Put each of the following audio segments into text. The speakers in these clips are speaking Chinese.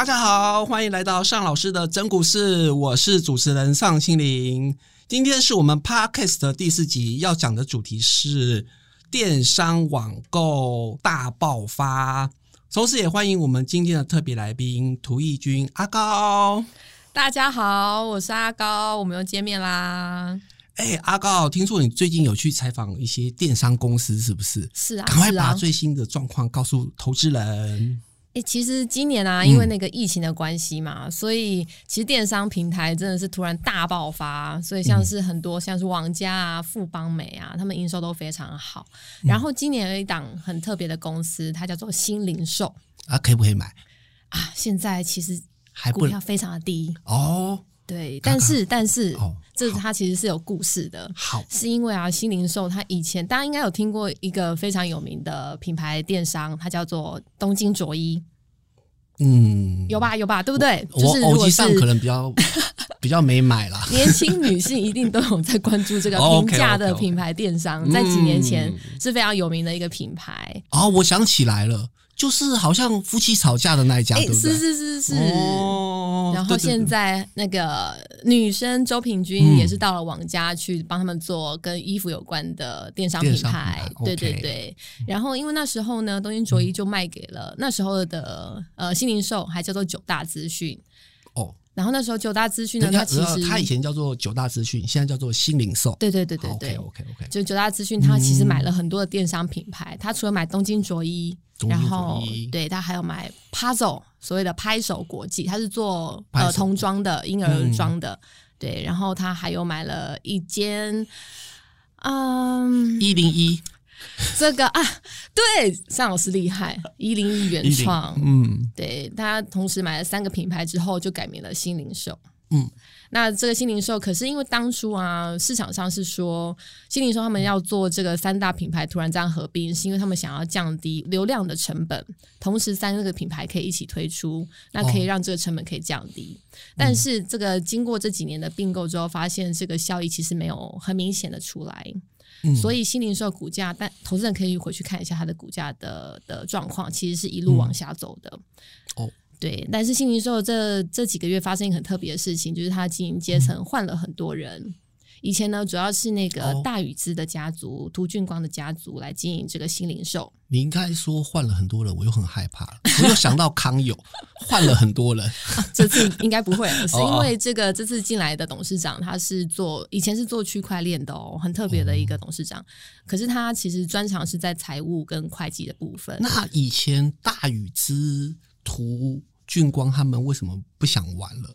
大家好，欢迎来到尚老师的真股市，我是主持人尚心凌。今天是我们 Podcast 的第四集，要讲的主题是电商网购大爆发。同时，也欢迎我们今天的特别来宾涂义军阿高。大家好，我是阿高，我们又见面啦。哎，阿高，听说你最近有去采访一些电商公司，是不是？是啊，赶快把最新的状况告诉投资人。哎、其实今年啊，因为那个疫情的关系嘛，所以其实电商平台真的是突然大爆发，所以像是很多、像是王家啊、富邦美啊，他们营收都非常好。然后今年有一档很特别的公司，它叫做新零售啊，可以不可以买？啊，现在其实还股票非常的低，哦，对，但是但是、哦这它其实是有故事的。好，是因为啊，新零售它以前大家应该有听过一个非常有名的品牌电商，它叫做东京卓一，嗯，有吧有吧，对不对？就我是如果是偶机上可能比较 比较没买啦。年轻女性一定都有在关注这个哦平价的品牌电商，在几年前嗯是非常有名的一个品牌。哦，我想起来了，就是好像夫妻吵架的那一家，哎，对不对？是是是是。哦，然后现在那个女生周品君嗯也是到了网家去帮他们做跟衣服有关的电商品牌品，牌对对对。然后因为那时候呢，东京卓一就卖给了那时候的呃新零售，还叫做九大资讯。哦，然后那时候九大资讯呢，人家它其实他以前叫做九大资讯，现在叫做新零售。对对对对对 OK OK OK，就九大资讯，它其实买了很多的电商品牌。它除了买东京着衣，东京着然后对它还有买 Puzzle，所谓的拍手国际，它是做儿童装的、婴儿装的。对，然后它还有买了一间，嗯，一零一 这个啊，对，尚老师厉害，一零一原创，嗯对他同时买了三个品牌之后，就改名了新零售。嗯，那这个新零售，可是因为当初啊，市场上是说新零售他们要做这个三大品牌突然这样合并，是因为他们想要降低流量的成本，同时三个品牌可以一起推出，那可以让这个成本可以降低。但是这个经过这几年的并购之后，发现这个效益其实没有很明显的出来。嗯，所以新零售股价，但投资人可以回去看一下它的股价的的状况，其实是一路往下走的。哦，对，但是新零售这这几个月发生一个很特别的事情，就是它经营阶层换了很多人。以前呢，主要是那个哦大禹资的家族、涂俊光的家族来经营这个新零售。你应该说换了很多人，我又很害怕了。我又想到康友换了很多人，这次应该不会，是因哦为这个这次进来的董事长他是做以前是做区块链的哦，很特别的一个董事长。可是他其实专长是在财务跟会计的部分。那以前大禹之、涂俊光他们为什么不想玩了？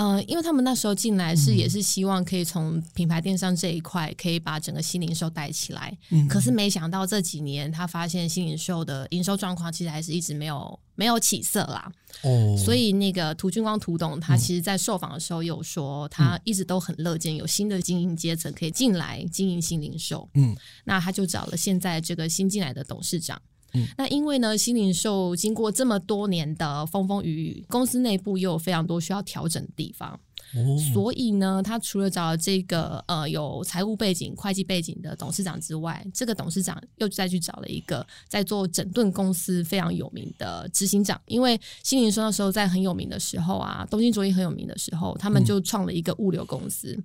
呃，因为他们那时候进来是也是希望可以从品牌电商这一块可以把整个新零售带起来，嗯。可是没想到这几年他发现新零售的营收状况其实还是一直没有没有起色啦，哦，所以那个涂俊光涂董他其实在受访的时候有说，他一直都很乐见有新的经营阶层可以进来经营新零售，嗯。那他就找了现在这个新进来的董事长。嗯那因为呢，新零售经过这么多年的风风雨雨，公司内部又有非常多需要调整的地方，哦，所以呢，他除了找了这个呃有财务背景、会计背景的董事长之外，这个董事长又再去找了一个在做整顿公司非常有名的执行长。因为新零售那时候在很有名的时候啊，东京卓一很有名的时候，他们就创了一个物流公司，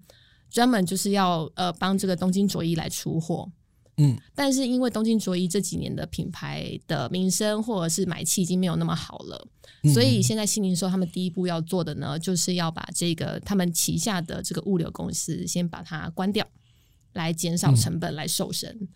专门就是要呃帮这个东京卓一来出货。嗯但是因为东京着衣这几年的品牌的名声或者是买气已经没有那么好了，嗯所以现在新零售他们第一步要做的呢，就是要把这个他们旗下的这个物流公司先把它关掉，来减少成本，来瘦身。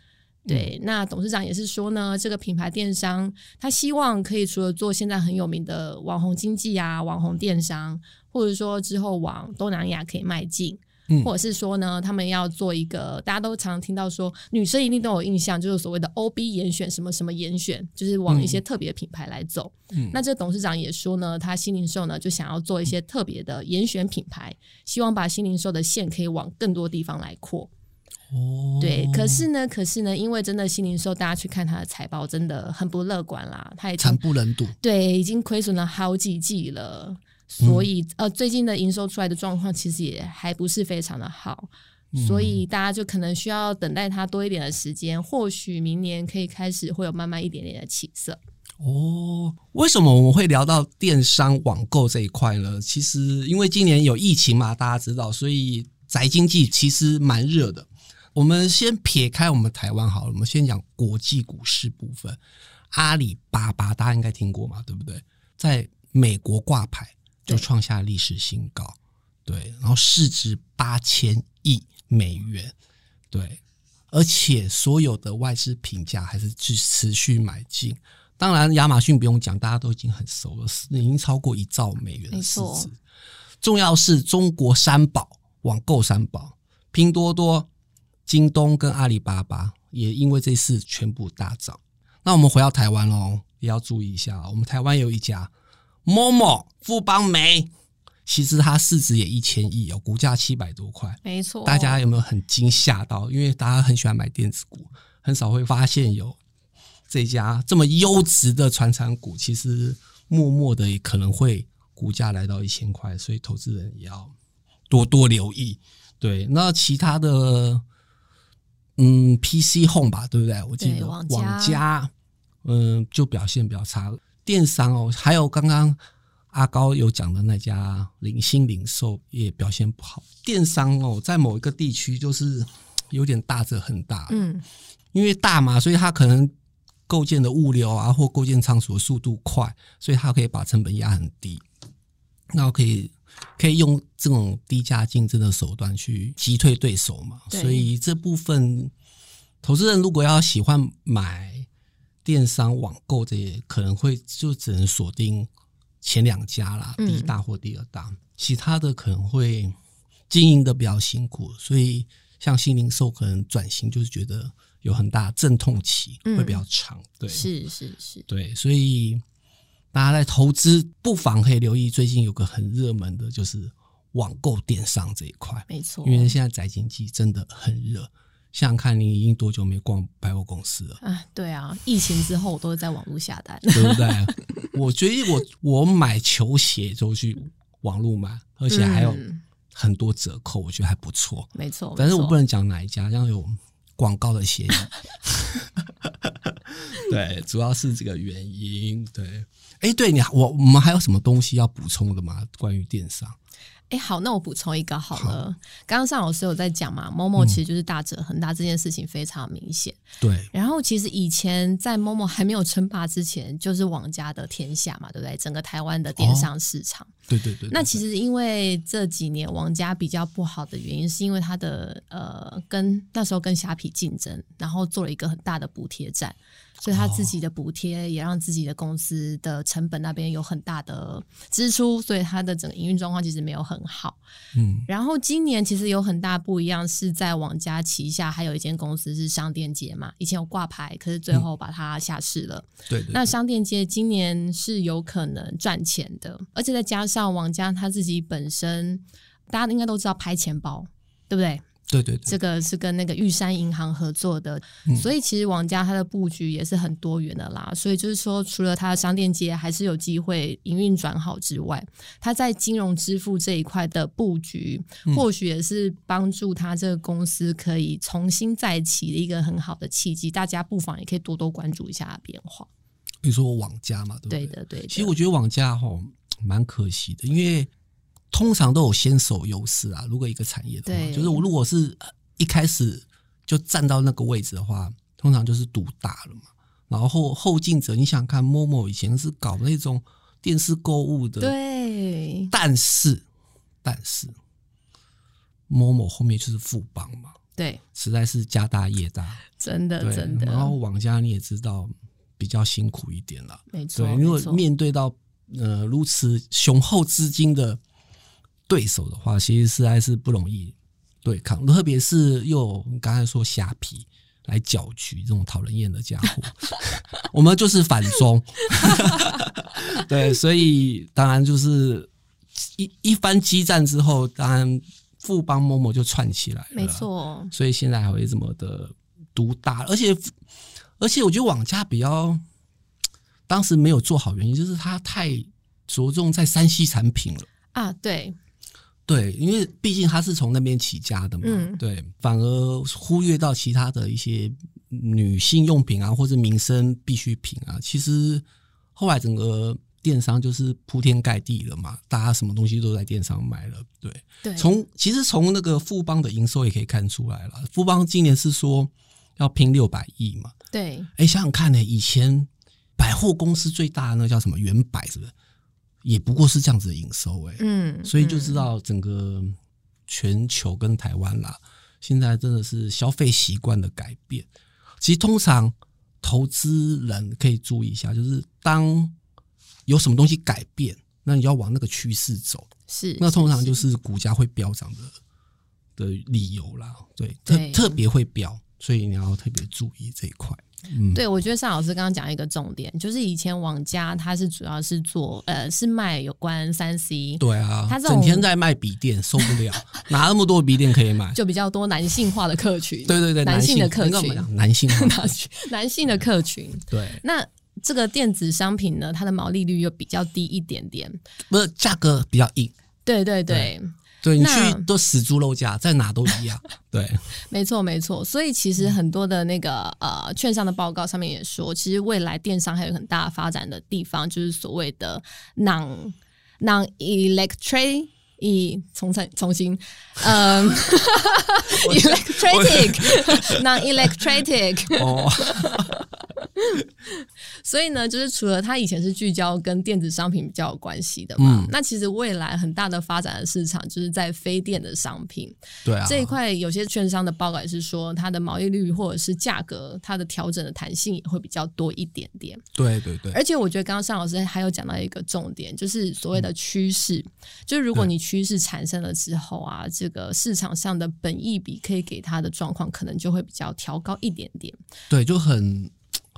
对，那董事长也是说呢，这个品牌电商他希望可以除了做现在很有名的网红经济啊、网红电商，或者说之后往东南亚可以迈进，嗯或者是说呢，他们要做一个大家都常听到说，女生一定都有印象，就是所谓的 OB 严选什么什么严选，就是往一些特别品牌来走。嗯那这个董事长也说呢，他新零售呢就想要做一些特别的严选品牌，希望把新零售的线可以往更多地方来扩。哦，对，可是呢，可是呢，因为真的新零售，大家去看他的财报，真的很不乐观啦。它已惨不忍睹。对已经亏损了好几季了，所以、呃，最近的营收出来的状况其实也还不是非常的好。所以大家就可能需要等待它多一点的时间，或许明年可以开始会有慢慢一点点的起色。哦，为什么我们会聊到电商网购这一块呢？其实因为今年有疫情嘛，大家知道，所以宅经济其实蛮热的。我们先撇开我们台湾好了，我们先讲国际股市部分。阿里巴巴大家应该听过嘛，对不对？在美国挂牌就创下历史新高，对，然后市值八千亿美元，对，而且所有的外资评价还是去持续买进。当然，亚马逊不用讲，大家都已经很熟了，已经超过一兆美元的市值。重要是中国三宝网购三宝，拼多多、京东跟阿里巴巴也因为这次全部大涨。那我们回到台湾喽，也要注意一下，我们台湾有一家 Momo 富邦美，其实它市值也一千亿哦，股价七百多块，没错。大家有没有很惊吓到？因为大家很喜欢买电子股，很少会发现有。这家这么优质的传产股，其实默默的也可能会股价来到一千块，所以投资人也要多多留意。对，那其他的，嗯，PC Home 吧，对不对？我记得网家，嗯，就表现比较差。电商哦，还有刚刚阿高有讲的那家零星零售也表现不好。电商哦，在某一个地区就是有点大则很大，嗯，因为大嘛，所以它可能。构建的物流啊，或构建仓储的速度快，所以它可以把成本压很低，那可以可以用这种低价竞争的手段去击退对手嘛。所以这部分投资人如果要喜欢买电商网购这些，可能会就只能锁定前两家啦，第一大或第二大，其他的可能会经营的比较辛苦。所以像新零售可能转型，就是觉得。有很大阵痛期，会比较长，对，是是是，对，所以大家在投资不妨可以留意，最近有个很热门的，就是网购电商这一块，没错，因为现在宅经济真的很热，想想看你已经多久没逛百货公司了？啊，对啊，疫情之后我都是在网络下单，对不对？我觉得我我买球鞋都去网络买，而且还有很多折扣，我觉得还不错，没错，但是我不能讲哪一家，这样有。广告的嫌疑，对，主要是这个原因。对，哎，对你，我我们还有什么东西要补充的吗？关于电商？哎，好，那我补充一个好了。刚刚尚老师有在讲嘛，某某其实就是大者恒大这件事情非常明显。对。然后其实以前在某某还没有称霸之前，就是王家的天下嘛，对不对？整个台湾的电商市场。对对对。那其实因为这几年王家比较不好的原因，是因为它的呃跟那时候跟虾皮竞争，然后做了一个很大的补贴战。所以他自己的补贴也让自己的公司的成本那边有很大的支出，所以他的整个营运状况其实没有很好。嗯，然后今年其实有很大不一样，是在网家旗下还有一间公司是商店街嘛，以前有挂牌，可是最后把它下市了。对，那商店街今年是有可能赚钱的，而且再加上网家他自己本身，大家应该都知道拍钱包，对不对？对对，这个是跟那个玉山银行合作的，所以其实王家它的布局也是很多元的啦。所以就是说，除了它的商店街还是有机会营运转好之外，它在金融支付这一块的布局，或许也是帮助它这个公司可以重新再起的一个很好的契机。大家不妨也可以多多关注一下变化。你说网家嘛，对对的，对。其实我觉得网家哈蛮可惜的，因为。通常都有先手优势啊。如果一个产业的话，就是我如果是一开始就站到那个位置的话，通常就是赌大了嘛。然后后进者，你想看某某以前是搞那种电视购物的，对。但是，但是某某后面就是富邦嘛，对，实在是家大业大，真的真的。然后网家你也知道比较辛苦一点了，没错。因为面对到呃如此雄厚资金的。对手的话，其实实在是不容易对抗，特别是又你刚才说虾皮来搅局这种讨人厌的家伙，我们就是反中。对，所以当然就是一一番激战之后，当然富邦某某就串起来了，没错。所以现在还会这么的独大，而且而且我觉得网家比较当时没有做好，原因就是他太着重在山西产品了啊，对。对，因为毕竟他是从那边起家的嘛，对，反而忽略到其他的一些女性用品啊，或者民生必需品啊。其实后来整个电商就是铺天盖地了嘛，大家什么东西都在电商买了。对，对，从其实从那个富邦的营收也可以看出来了，富邦今年是说要拼六百亿嘛。对，哎，想想看呢，以前百货公司最大的那叫什么原百，是不是？也不过是这样子的营收，哎，嗯，所以就知道整个全球跟台湾啦，现在真的是消费习惯的改变。其实通常投资人可以注意一下，就是当有什么东西改变，那你要往那个趋势走，是，那通常就是股价会飙涨的的理由啦。对，特对特别会飙，所以你要特别注意这一块。嗯，对，我觉得尚老师刚刚讲一个重点，就是以前网家它是主要是做呃是卖有关三 C，对啊，他整天在卖笔电，受不了，哪那么多笔电可以买？就比较多男性化的客群，对对对，男性的客群，男性化 男性男性的客群。对，那这个电子商品呢，它的毛利率又比较低一点点。不是价格比较硬，对对对，对你去都死猪肉价，在哪都一样。对，没错没错。所以其实很多的那个呃券商的报告上面也说，其实未来电商还有很大的发展的地方，就是所谓的 non non electric。以重重重新，嗯，electric。non electric，哦，所以呢，就是除了它以前是聚焦跟电子商品比较有关系的嘛，嗯。那其实未来很大的发展的市场就是在非电的商品、对啊，这一块，有些券商的报告也是说，它的毛利率或者是价格，它的调整的弹性也会比较多一点点。对对对，而且我觉得刚刚尚老师还有讲到一个重点，就是所谓的趋势，就是如果对。你趋势产生了之后啊，这个市场上的本益比可以给它的状况，可能就会比较调高一点点。对就很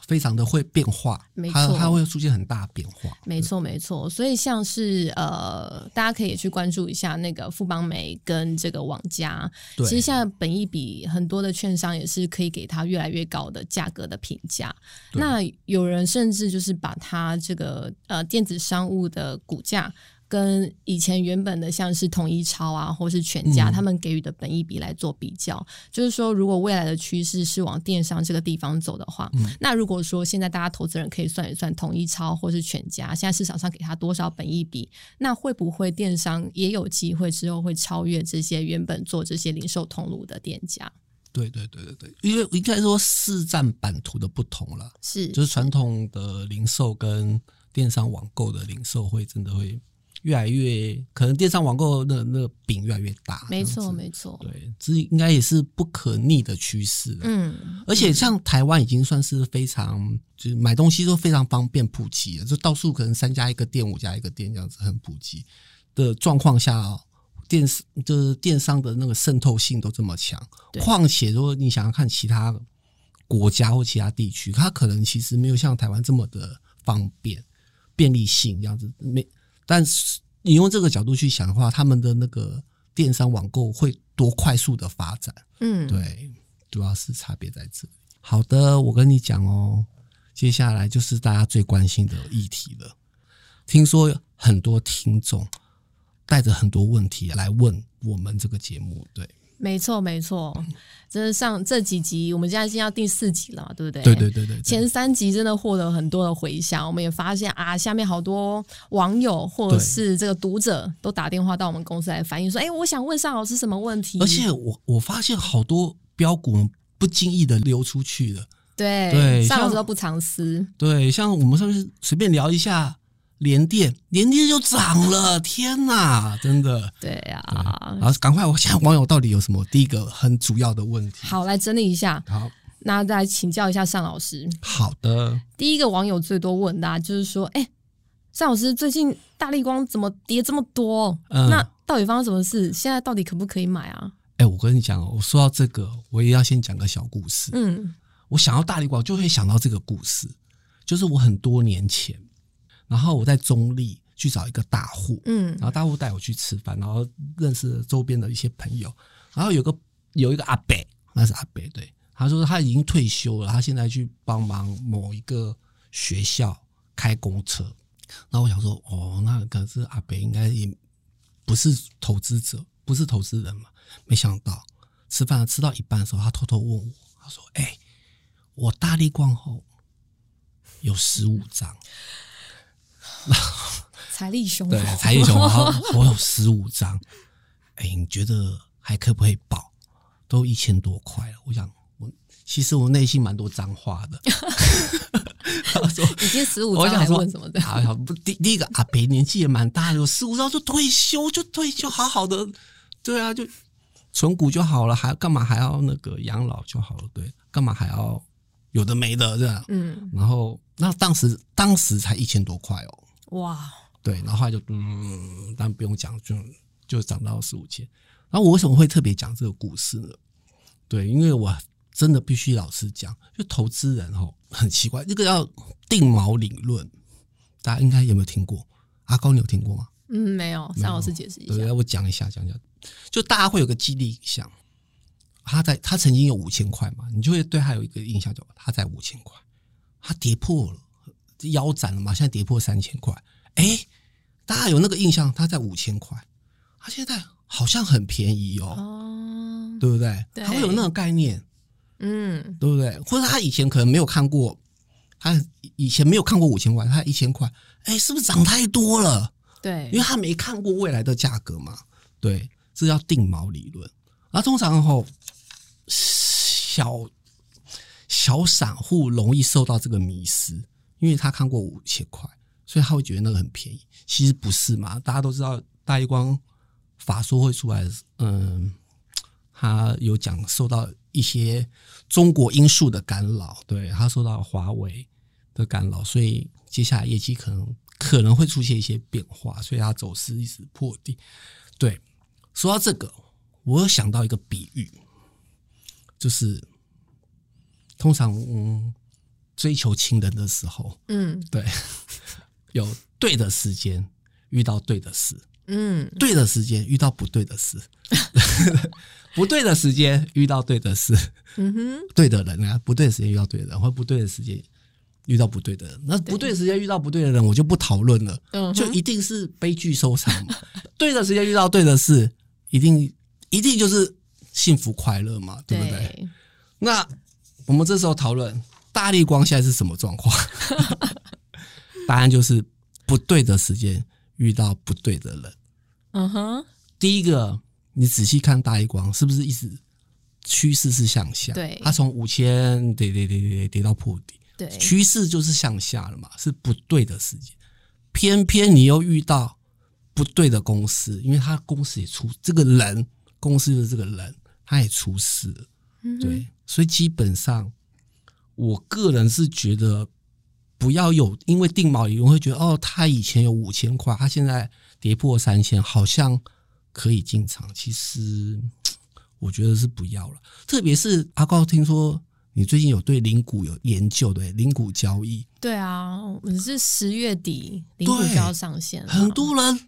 非常的会变化，没错它它会出现很大变化。没错，没错。所以像是呃，大家可以也去关注一下那个富邦美跟这个网家。其实现在本益比很多的券商也是可以给它越来越高的价格的评价。那有人甚至就是把它这个呃电子商务的股价。跟以前原本的像是统一超啊，或是全家，嗯。他们给予的本益比来做比较，就是说，如果未来的趋势是往电商这个地方走的话，嗯。那如果说现在大家投资人可以算一算统一超或是全家，现在市场上给他多少本益比，那会不会电商也有机会之后会超越这些原本做这些零售通路的店家？对对对对对，因为应该说市占版图的不同了，是，就是传统的零售跟电商网购的零售会真的会越来越，可能电商网购那那个饼越来越大。没错，没错，对，这应该也是不可逆的趋势。嗯，而且像台湾已经算是非常，就是买东西都非常方便普及了，就到处可能三家一个店，五家一个店这样子很普及的状况下哦，电就是电商的那个渗透性都这么强，对况且如果你想要看其他国家或其他地区，它可能其实没有像台湾这么的方便、便利性这样子。没，但是你用这个角度去想的话，他们的那个电商网购会多快速的发展。嗯，对，主要是差别在这里。好的，我跟你讲哦，接下来就是大家最关心的议题了。听说很多听众带着很多问题来问我们这个节目，对，没错，没错。真是上这几集，我们现在已经要第四集了嘛，对不对？对对对对对，前三集真的获得很多的回响，我们也发现啊，下面好多网友或者是这个读者都打电话到我们公司来反映说，哎，我想问尚老师什么问题？而且我我发现好多标股不经意的流出去了。对尚老师都不藏私，对，像我们上次随便聊一下联电，联电就涨了，天哪，真的。对啊。然后赶快，我想网友到底有什么第一个很主要的问题？好，来整理一下，好那再来请教一下尚老师。好的，第一个网友最多问的、啊、就是说，哎，尚老师最近大力光怎么跌这么多？嗯那到底发生什么事？现在到底可不可以买啊？哎、我跟你讲哦，我说到这个，我也要先讲个小故事。嗯我想到大力光，就会想到这个故事，就是我很多年前，然后我在中立去找一个大户，嗯。然后大户带我去吃饭，然后认识了周边的一些朋友，然后有个有一个阿伯，那是阿伯，对，他说他已经退休了，他现在去帮忙某一个学校开公车，然后我想说，哦，那可是阿伯应该也不是投资者，不是投资人嘛，没想到吃饭吃到一半的时候，他偷偷问我，他说，哎、我大力逛后有十五张。财力雄对厚，财力雄厚，然后我有十五张，哎，你觉得还可不可以保？都一千多块了，我想我其实我内心蛮多脏话的。他说已经十五张还我想说问什么的？啊，好不第第一个阿北年纪也蛮大的，有十五张就退休就退休，好好的，对啊，就存股就好了，还干嘛还要那个养老就好了？对，干嘛还要有的没的这样？嗯，然后那当时当时才一千多块哦，哇，对，然后后来就嗯，但不用讲，就就涨到四五千。然后我为什么会特别讲这个故事呢？对，因为我真的必须老实讲，就投资人哦很奇怪，这个要定锚理论，大家应该有没有听过？阿高，你有听过吗？嗯，没有，尚老师解释一下。对，我讲一下，讲一下，就大家会有个激励印象，他在他曾经有五千块嘛，你就会对他有一个印象，就他在五千块，他跌破了腰斩了嘛，现在跌破三千块，哎，大家有那个印象，它在五千块，它现在好像很便宜哦，哦，对不对？对。他会有那个概念，嗯，对不对？或者他以前可能没有看过，他以前没有看过五千块，他一千块，哎，是不是涨太多了？对。因为，他没看过未来的价格嘛，对，这叫定锚理论。而通常后小小散户容易受到这个迷失，因为他看过五千块，所以他会觉得那个很便宜。其实不是嘛，大家都知道大一光法说会出来，嗯，他有讲受到一些中国因素的干扰，对他受到华为的干扰，所以接下来业绩可能可能会出现一些变化，所以他走势一直破底。对，说到这个，我有想到一个比喻，就是通常嗯追求情人的时候，嗯。对，有对的时间遇到对的事，嗯，对的时间遇到不对的事，不对的时间遇到对的事，嗯哼，对的人啊，不对的时间遇到对的人，或不对的时间遇到不对的人。那不对的时间遇到不对的人，我就不讨论了，嗯就一定是悲剧收场嘛。对的时间遇到对的事，一定一定就是幸福快乐嘛，对不对？对，那我们这时候讨论大力光现在是什么状况？答案就是不对的时间遇到不对的人。嗯哼，第一个，你仔细看大力光是不是一直趋势是向下？对它从五千跌跌跌跌跌跌到破底，对，趋势就是向下了嘛，是不对的时间。偏偏你又遇到不对的公司，因为他公司也出这个人，公司的这个人他也出事了，嗯所以基本上我个人是觉得不要有因为定锚理论会觉得哦，他以前有五千块，他现在跌破三千，好像可以进场。其实我觉得是不要了，特别是阿高，听说你最近有对零股有研究，对零股交易，对啊，我们是十月底零股对就要上线了，很多人，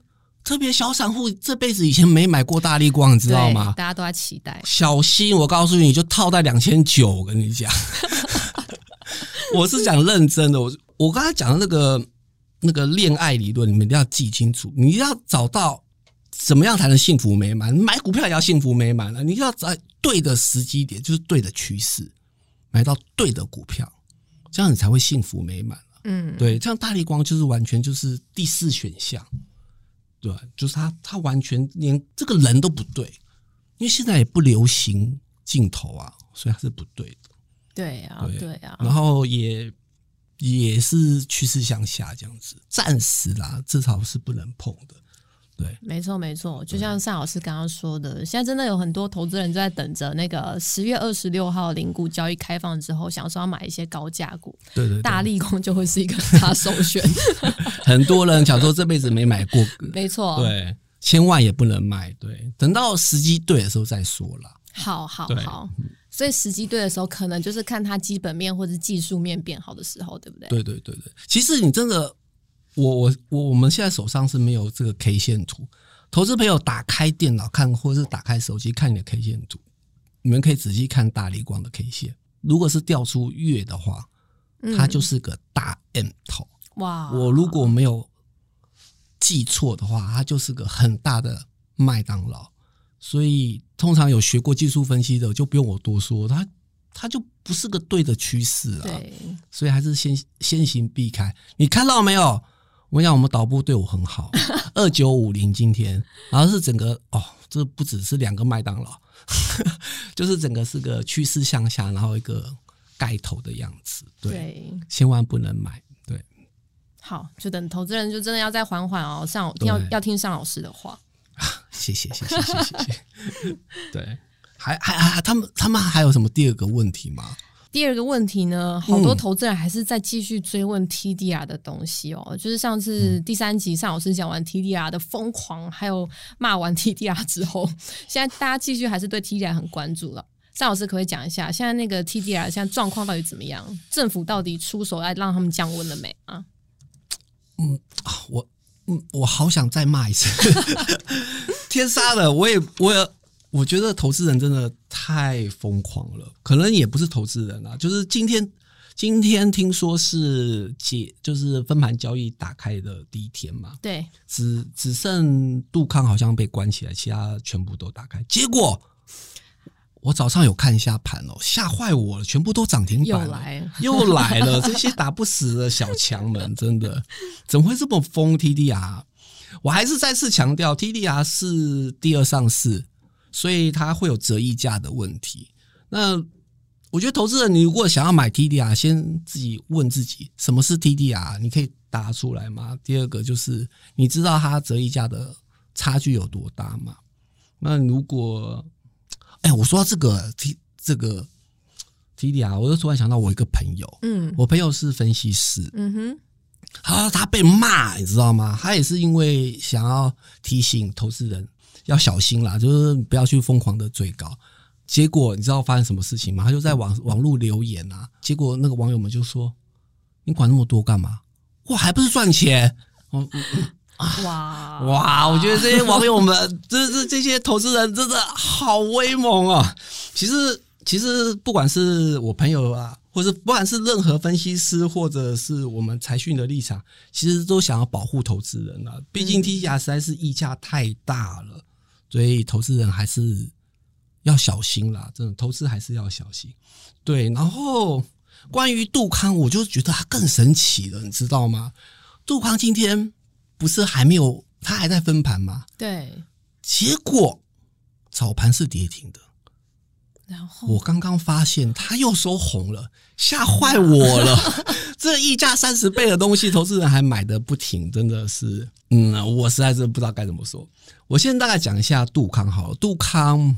特别小散户这辈子以前没买过大力光，你知道对吗？大家都在期待，小心，我告诉你，就套在两千九。我跟你讲，我是讲认真的。我我刚才讲的那个那个恋爱理论，你们一定要记清楚。你要找到怎么样才能幸福美满？买股票也要幸福美满了。你要在对的时机点，就是对的趋势，买到对的股票，这样你才会幸福美满。嗯，对，这样大力光就是完全就是第四选项，对，就是他他完全连这个人都不对，因为现在也不流行镜头啊，所以他是不对的。对啊，对对啊，然后也也是趋势向下这样子，暂时啦，至少是不能碰的。对，没错，没错，就像尚老师刚刚说的，现在真的有很多投资人就在等着那个十月二十六号零股交易开放之后，想说要买一些高价股，对对对，大力光就会是一个大首选。很多人想说这辈子没买过，没错，，对，千万也不能买。对，等到时机对的时候再说了。好好好。所以时机对的时候，可能就是看它基本面或者技术面变好的时候，对不对？对对对对，其实你真的，我我我我们现在手上是没有这个 K 线图，投资朋友打开电脑看，或者是打开手机看你的 K 线图，你们可以仔细看大力光的 K 线，如果是掉出月的话，嗯它就是个大 M 头。哇，我如果没有记错的话，它就是个很大的麦当劳。所以通常有学过技术分析的，就不用我多说，它它就不是个对的趋势啊。对所以还是先先行避开。你看到没有？我跟你讲，我们导播对我很好，二九五零今天，然后是整个哦，这不只是两个麦当劳，就是整个是个趋势向下，然后一个盖头的样子，对，对，千万不能买，对，好，就等投资人就真的要再缓缓哦，上要要听尚老师的话。谢谢谢谢谢谢谢谢，对，还还还他们他们还有什么第二个问题吗？第二个问题呢，好多嗯投资人还是在继续追问 TDR 的东西哦。就是上次嗯第三集尚老师讲完 TDR 的疯狂，还有骂完 TDR 之后，现在大家继续还是对 TDR 很关注了。尚老师可不可以讲一下，现在那个 TDR 现在状况到底怎么样？政府到底出手来让他们降温了没啊？嗯，我嗯，我好想再骂一次，天杀的！我也我也我觉得投资人真的太疯狂了，可能也不是投资人啊，就是今天今天听说是解就是分盘交易打开的第一天嘛，对，只只剩杜康好像被关起来，其他全部都打开，结果。我早上有看一下盘哦，吓坏我了，全部都涨停板了。来了，又来了，这些打不死的小强们，真的怎么会这么疯？TDR，我还是再次强调，TDR 是第二上市，所以它会有折溢价的问题。那我觉得投资人，你如果想要买 TDR，先自己问自己什么是 TDR，你可以答出来吗？第二个就是你知道它折溢价的差距有多大吗？那如果哎，我说到这个 T 这个 TDR，我就突然想到我一个朋友，嗯我朋友是分析师，嗯哼，他，他被骂，你知道吗？他也是因为想要提醒投资人要小心啦，就是不要去疯狂的追高。结果你知道发生什么事情吗？他就在网网络留言啊，结果那个网友们就说：“你管那么多干嘛？哇，还不是赚钱？”哦，哇 哇，我觉得这些网友们，这这这些投资人真的好威猛啊！其实，其实不管是我朋友啊，或是不管是任何分析师，或者是我们财讯的立场，其实都想要保护投资人啊。毕竟 T 价实在是溢价太大了，所以投资人还是要小心啦。真的，投资还是要小心。对，然后关于杜康，我就觉得他更神奇了，你知道吗？杜康今天不是还没有，他还在分盘吗？对，结果早盘是跌停的。然后我刚刚发现它又收红了，吓坏我了！这溢价三十倍的东西，投资人还买的不停，真的是，嗯，我实在是不知道该怎么说。我先大概讲一下杜康好了，杜康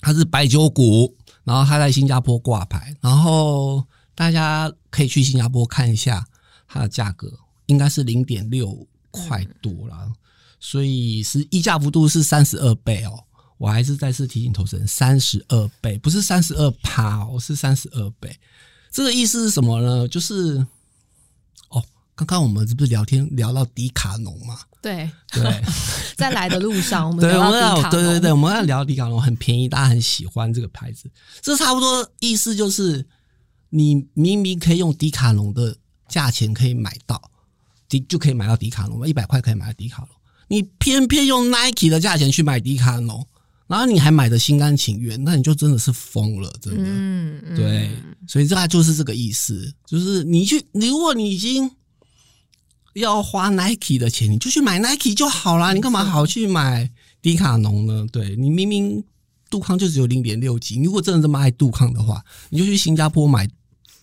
它是白酒股，然后它在新加坡挂牌，然后大家可以去新加坡看一下它的价格，应该是零点六块多啦，所以是溢价幅度是三十二倍哦。我还是再次提醒投资人，三十二倍不是三十二趴哦，是三十二倍。这个意思是什么呢？就是哦，刚刚我们是不是聊天聊到迪卡侬嘛？对，对，在来的路上，我们对，聊我们要到迪卡侬对对对，我们要聊迪卡侬很便宜，大家很喜欢这个牌子。这差不多意思就是，你明明可以用迪卡侬的价钱可以买到，迪就可以买到迪卡侬嘛，一百块可以买到迪卡侬，你偏偏用 Nike 的价钱去买迪卡侬，然后你还买的心甘情愿，那你就真的是疯了，真的。嗯，嗯对，所以这就是这个意思，就是你去，如果你已经要花 Nike 的钱，你就去买 Nike 就好啦，你干嘛好去买迪卡侬呢？对你明明杜康就只有零点六几，你如果真的这么爱杜康的话，你就去新加坡买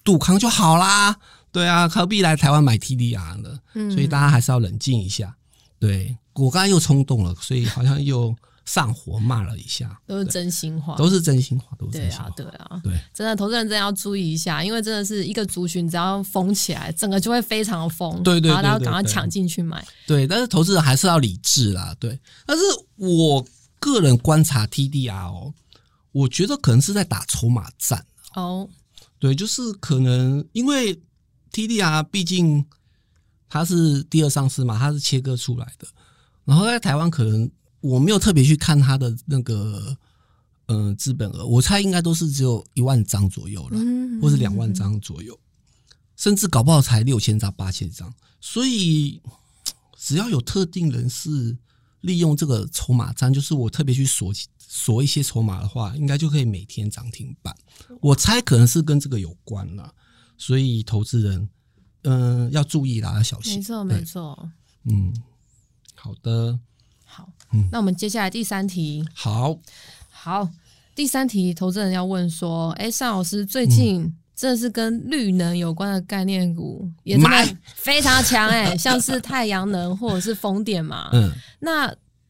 杜康就好啦。对啊，何必来台湾买 TDR 呢？嗯所以大家还是要冷静一下。对我刚才又冲动了，所以好像又上火骂了一下，都是真心话，都是真心话，都是对啊真心话，。对啊，对。真的，投资人真的要注意一下，因为真的是一个族群，只要疯起来，整个就会非常的疯，对对然后大家对对对赶快抢进去买，对，但是投资人还是要理智啦，对。但是我个人观察 TDR 哦，我觉得可能是在打筹码战，哦，对，就是可能因为 TDR 毕竟它是第二上市嘛，它是切割出来的，然后在台湾可能我没有特别去看它的那个嗯、呃资本额，我猜应该都是只有一万张左右了。嗯或是两万张左右，甚至搞不好才六千张、八千张。所以只要有特定人士利用这个筹码战，就是我特别去锁锁一些筹码的话，应该就可以每天涨停板。我猜可能是跟这个有关了，所以投资人嗯、要注意啦，要小心没。错没错。嗯，好的，好，嗯那我们接下来第三题。好，好，第三题，投资人要问说：，哎，尚老师最嗯近真的是跟绿能有关的概念股也真买的非常强哎、像是太阳能或者是风电嘛。嗯那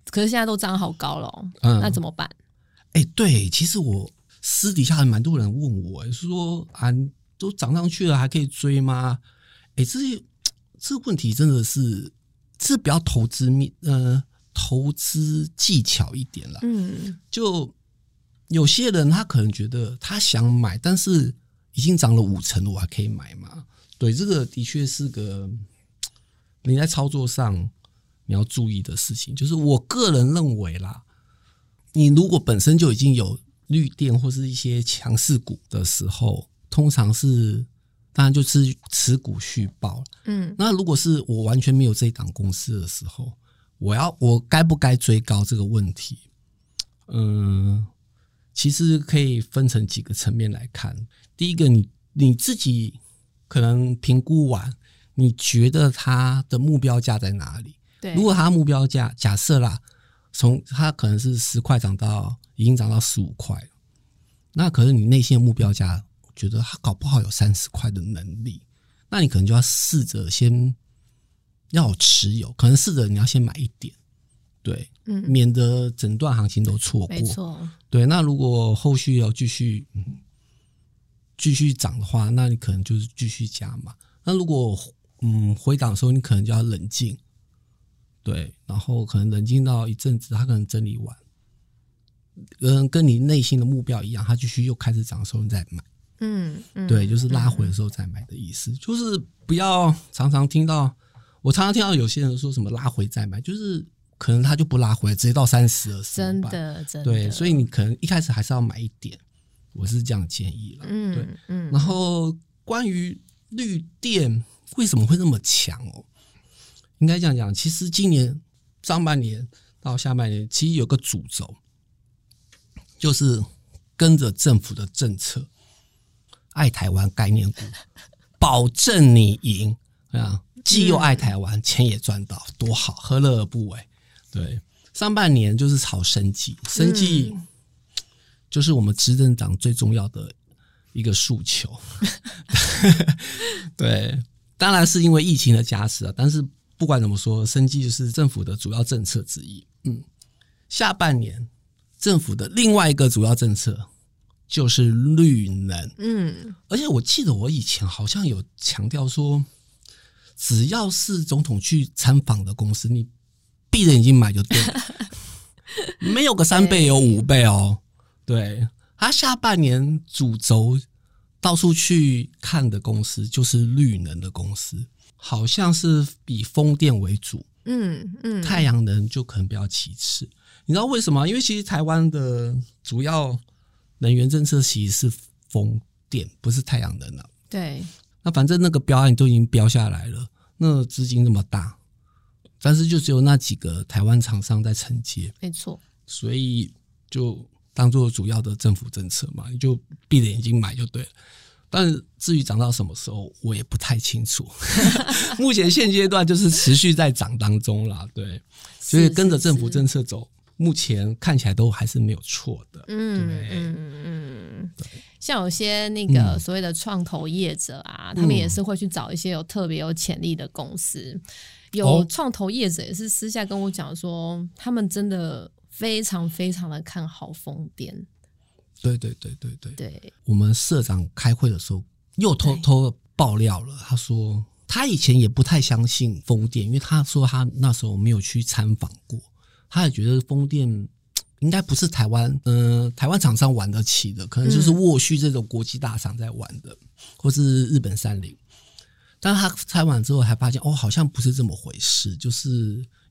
可是现在都涨好高了哦，嗯，那怎么办？哎、对，其实我私底下还蛮多人问我、哎说啊，都涨上去了，还可以追吗？哎、这些这个问题真的是是比较投资面呃投资技巧一点啦。嗯就有些人他可能觉得他想买，但是已经涨了五成了，我还可以买吗？对，这个的确是个你在操作上你要注意的事情。就是我个人认为啦，你如果本身就已经有绿电或是一些强势股的时候，通常是当然就是持股续报。嗯那如果是我完全没有这一档公司的时候，我要我该不该追高这个问题，嗯，其实可以分成几个层面来看。第一个，你你自己可能评估完，你觉得它的目标价在哪里？对，如果它目标价假设啦，从它可能是十块涨到已经涨到十五块了，那可是你内心的目标价，觉得它搞不好有三十块的能力，那你可能就要试着先要持有，可能试着你要先买一点，对，嗯，免得整段行情都错过。没错，对，那如果后续要继续嗯继续涨的话，那你可能就是继续加嘛。那如果嗯回档的时候，你可能就要冷静，对，然后可能冷静到一阵子，它可能整理完，嗯，跟你内心的目标一样，它继续又开始涨的时候你再买，嗯嗯，对，就是拉回的时候再买的意思，就是不要常常听到，我常常听到有些人说什么拉回再买，就是可能他就不拉回，直接到三十了，真的真的，对，所以你可能一开始还是要买一点，我是这样建议了。对，嗯嗯，然后关于绿电为什么会那么强哦？应该这样讲，其实今年上半年到下半年，其实有个主轴，就是跟着政府的政策，爱台湾概念股，保证你赢啊！既又爱台湾，钱也赚到，多好，何乐而不为？对，上半年就是炒生计，生计就是我们执政党最重要的一个诉求。对，当然是因为疫情的加持啊，但是不管怎么说，生计就是政府的主要政策之一。嗯，下半年政府的另外一个主要政策就是绿能，嗯而且我记得我以前好像有强调说，只要是总统去参访的公司，你闭着眼睛买就对了，没有个三倍有五倍哦。对，他下半年主轴到处去看的公司就是绿能的公司，好像是以风电为主，嗯嗯，太阳能就可能比较其次。你知道为什么？因为其实台湾的主要能源政策其实是风电，不是太阳能了、对，那反正那个标案都已经标下来了，那资金那么大，但是就只有那几个台湾厂商在承接，没错，所以就当做主要的政府政策嘛，你就闭着眼睛买就对了。但至于涨到什么时候，我也不太清楚。目前现阶段就是持续在涨当中啦，对，所以跟着政府政策走，目前看起来都还是没有错的。嗯对嗯嗯，像有些那个嗯所谓的创投业者啊，他们也是会去找一些有特别有潜力的公司。有哦创投业者也是私下跟我讲说，他们真的非常非常的看好风电。对对对对对。对，我们社长开会的时候又偷偷爆料了，他说他以前也不太相信风电，因为他说他那时候没有去参访过，他也觉得风电 应该不是台湾，嗯、台湾厂商玩得起的，可能就是沃旭这种国际大厂在玩的，或是日本三菱。但他拆完之后还发现，哦，好像不是这么回事，就是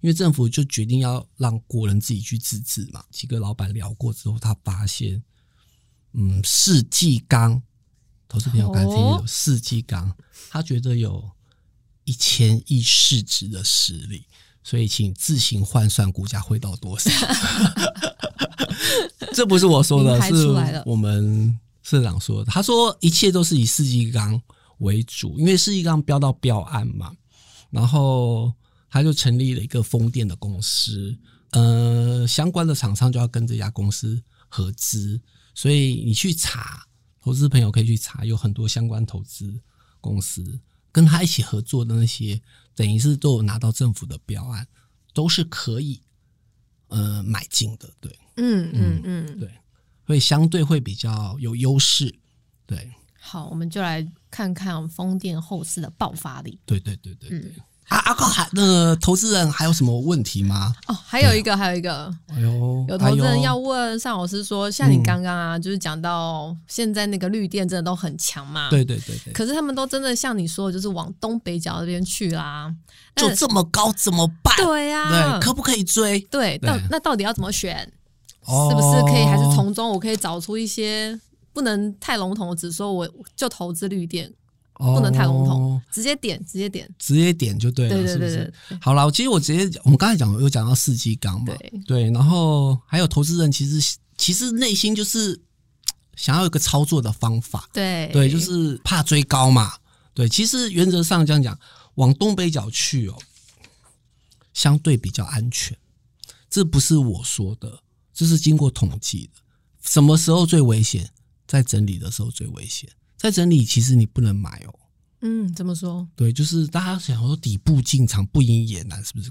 因为政府就决定要让国人自己去自治嘛。几个老板聊过之后，他发现，嗯，世纪钢，投资朋友刚才听有哦世纪钢，他觉得有一千亿市值的实力，所以请自行换算股价会到多少。这不是我说的，是我们社长说的。他说一切都是以世纪钢为主，因为是一刚标到标案嘛，然后他就成立了一个风电的公司，呃，相关的厂商就要跟这家公司合资，所以你去查，投资朋友可以去查，有很多相关投资公司跟他一起合作的那些，等于是都有拿到政府的标案，都是可以呃买进的，对嗯嗯嗯，对，所以相对会比较有优势，对。好，我们就来看看风电后市的爆发力。对对对对对。啊，阿哥还那个投资人还有什么问题吗？哦，还有一个，还有一个，哎呦，有投资人要问尚老师说，像你刚刚啊，就是讲到现在那个绿电真的都很强嘛？对对对对。可是他们都真的像你说的，就是往东北角那边去啦，就这么高怎么办？对呀，对，可不可以追？对，到那到底要怎么选？是不是可以？还是从中我可以找出一些？不能太笼统，只说我就投资绿电，不能太笼统，直接点，直接点，直接点就对了，是不是？好了，其实我直接，我们刚才讲有讲到四季钢嘛，对，然后还有投资人，其实其实内心就是想要一个操作的方法，对。对，就是怕追高嘛，对，其实原则上这样讲，往东北角去哦，相对比较安全，这不是我说的，这是经过统计的，什么时候最危险？在整理的时候最危险，在整理其实你不能买哦。嗯，怎么说？对，就是大家想说底部进场不赢也难，是不是？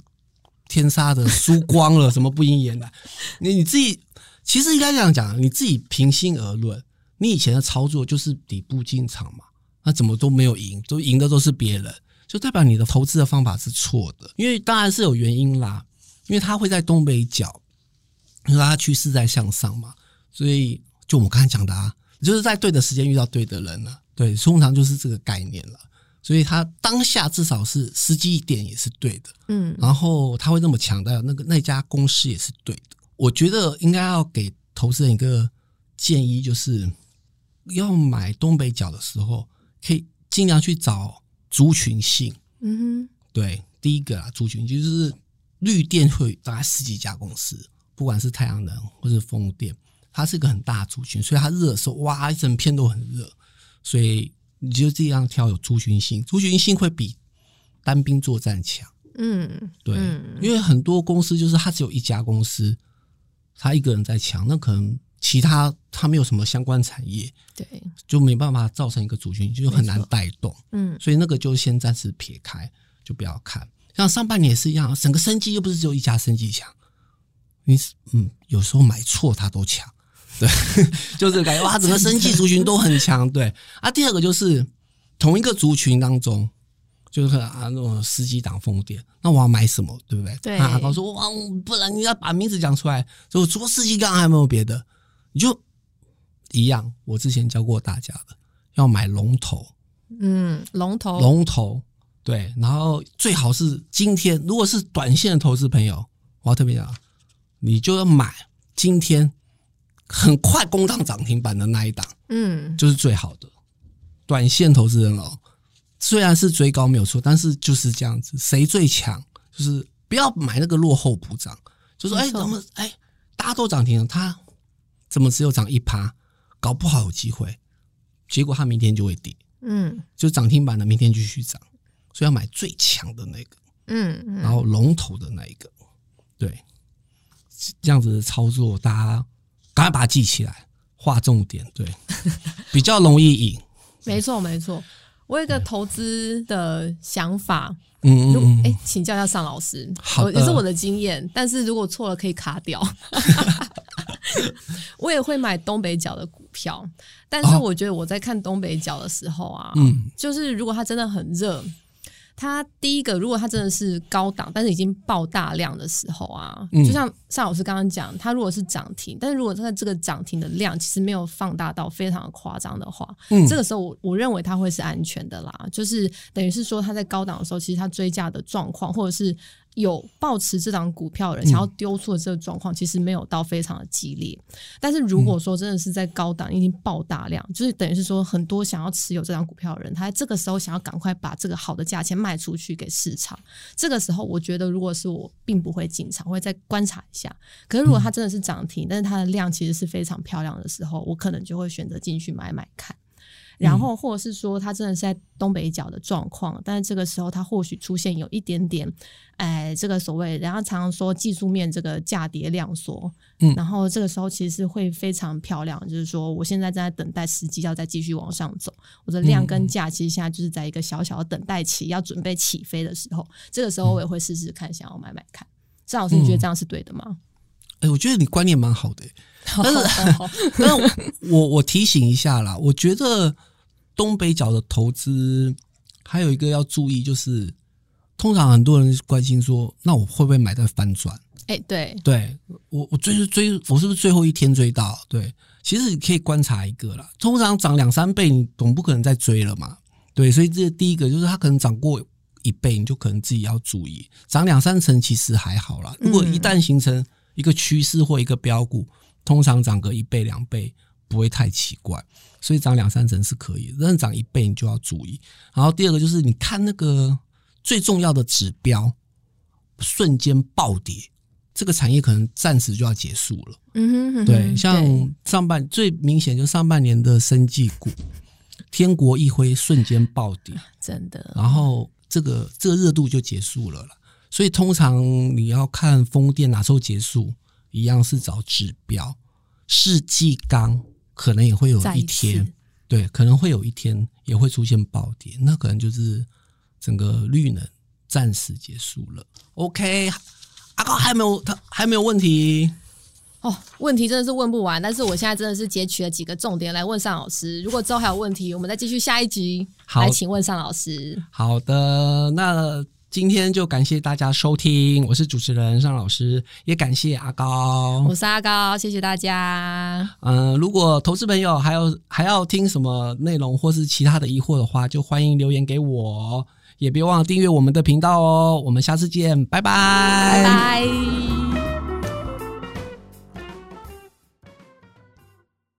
天杀的输光了，什么不赢也难？你 你自己其实应该这样讲，你自己平心而论，你以前的操作就是底部进场嘛，那怎么都没有赢，都赢的都是别人，就代表你的投资的方法是错的。因为当然是有原因啦，因为它会在东北角，因为它趋势在向上嘛，所以就我刚才讲的啊。就是在对的时间遇到对的人了，对，通常就是这个概念了。所以他当下至少是时机一点也是对的，嗯，然后他会那么强调那个那家公司也是对的。我觉得应该要给投资人一个建议，就是要买东北角的时候，可以尽量去找族群性。嗯哼，对，第一个啊，族群就是绿电会大概十几家公司，不管是太阳能或是风电。它是一个很大族群，所以它热的时候，哇，一整片都很热，所以你就这样挑有族群性，族群性会比单兵作战强。嗯，对，因为很多公司就是它只有一家公司，他一个人在抢，那可能其他他没有什么相关产业，对，就没办法造成一个族群，就很难带动。嗯，所以那个就先暂时撇开，就不要看。像上半年也是一样，整个生机又不是只有一家生机强，你嗯，有时候买错它都强。对，就是感觉哇，整个生气族群都很强。对啊，第二个就是同一个族群当中，就是啊那种司机挡风电，那我要买什么，对不对？对啊，我哇，不然你要把名字讲出来。就除了司机刚还有没有别的？你就一样，我之前教过大家的，要买龙头。嗯，龙头，龙头，对。然后最好是今天，如果是短线的投资朋友，我要特别讲，你就要买今天。很快攻上涨停板的那一档，嗯，就是最好的短线投资人哦。虽然是追高没有错，但是就是这样子，谁最强，就是不要买那个落后补涨。就说哎，怎么哎，大家都涨停了，他怎么只有涨一趴？搞不好有机会，结果他明天就会跌。嗯，就涨停板的明天继续涨，所以要买最强的那个，嗯，然后龙头的那一个，对，这样子的操作大家。赶快把它记起来，划重点，对，比较容易赢。没错，没错。我有一个投资的想法，嗯嗯，哎，请教一下尚老师，好，也是我的经验。但是如果错了，可以卡掉。我也会买东北角的股票，但是我觉得我在看东北角的时候啊，嗯，就是如果它真的很热。它第一个，如果它真的是高档，但是已经爆大量的时候啊，就像尚老师刚刚讲，它如果是涨停，但是如果它这个涨停的量其实没有放大到非常的夸张的话，这个时候我我认为它会是安全的啦，就是等于是说它在高档的时候，其实它追价的状况或者是。有抱持这档股票的人想要丢出的这个状况，其实没有到非常的激烈。但是如果说真的是在高档已经爆大量，就是等于是说很多想要持有这张股票的人，他在这个时候想要赶快把这个好的价钱卖出去给市场。这个时候，我觉得如果是我，并不会进场，会再观察一下。可是如果它真的是涨停，但是它的量其实是非常漂亮的时候，我可能就会选择进去买买看。然后或者是说它真的是在东北角的状况，但是这个时候它或许出现有一点点，哎，这个所谓，然后常常说技术面这个价跌量缩，嗯。然后这个时候其实会非常漂亮，就是说我现在正在等待时机要再继续往上走，我的量跟价其实现在就是在一个小小的等待期，要准备起飞的时候，这个时候我也会试试看，想要买买看。张老师，你觉得这样是对的吗？哎，我觉得你观念蛮好的、但是 但是我我提醒一下啦，我觉得东北角的投资还有一个要注意，就是通常很多人关心说，那我会不会买在翻转？哎、对，对我我追追我是不是最后一天追到？对，其实你可以观察一个啦，通常涨两三倍，你总不可能再追了嘛。对，所以这第一个就是它可能涨过一倍，你就可能自己要注意。涨两三成其实还好啦，如果一旦形成一个趋势或一个标股，通常涨个一倍两倍不会太奇怪，所以涨两三成是可以的，但是涨一倍你就要注意。然后第二个就是你看那个最重要的指标瞬间暴跌，这个产业可能暂时就要结束了。嗯哼哼哼对，像上半最明显就是上半年的生技股，天国一辉瞬间暴跌，真的，然后这个这个热度就结束了啦。所以通常你要看风电哪时候结束，一样是找指标。世纪钢可能也会有一一天次，对，可能会有一天也会出现暴跌，那可能就是整个绿能暂时结束了。OK，阿高还没有他还没有问题。哦，问题真的是问不完，但是我现在真的是截取了几个重点来问尚老师。如果之后还有问题，我们再继续下一集好来请问尚老师。好的，那今天就感谢大家收听，我是主持人尚老师，也感谢阿高我。是阿高，谢谢大家。嗯、如果投资朋友还有还要听什么内容或是其他的疑惑的话，就欢迎留言给我，也别忘了订阅我们的频道哦。我们下次见，拜拜拜拜。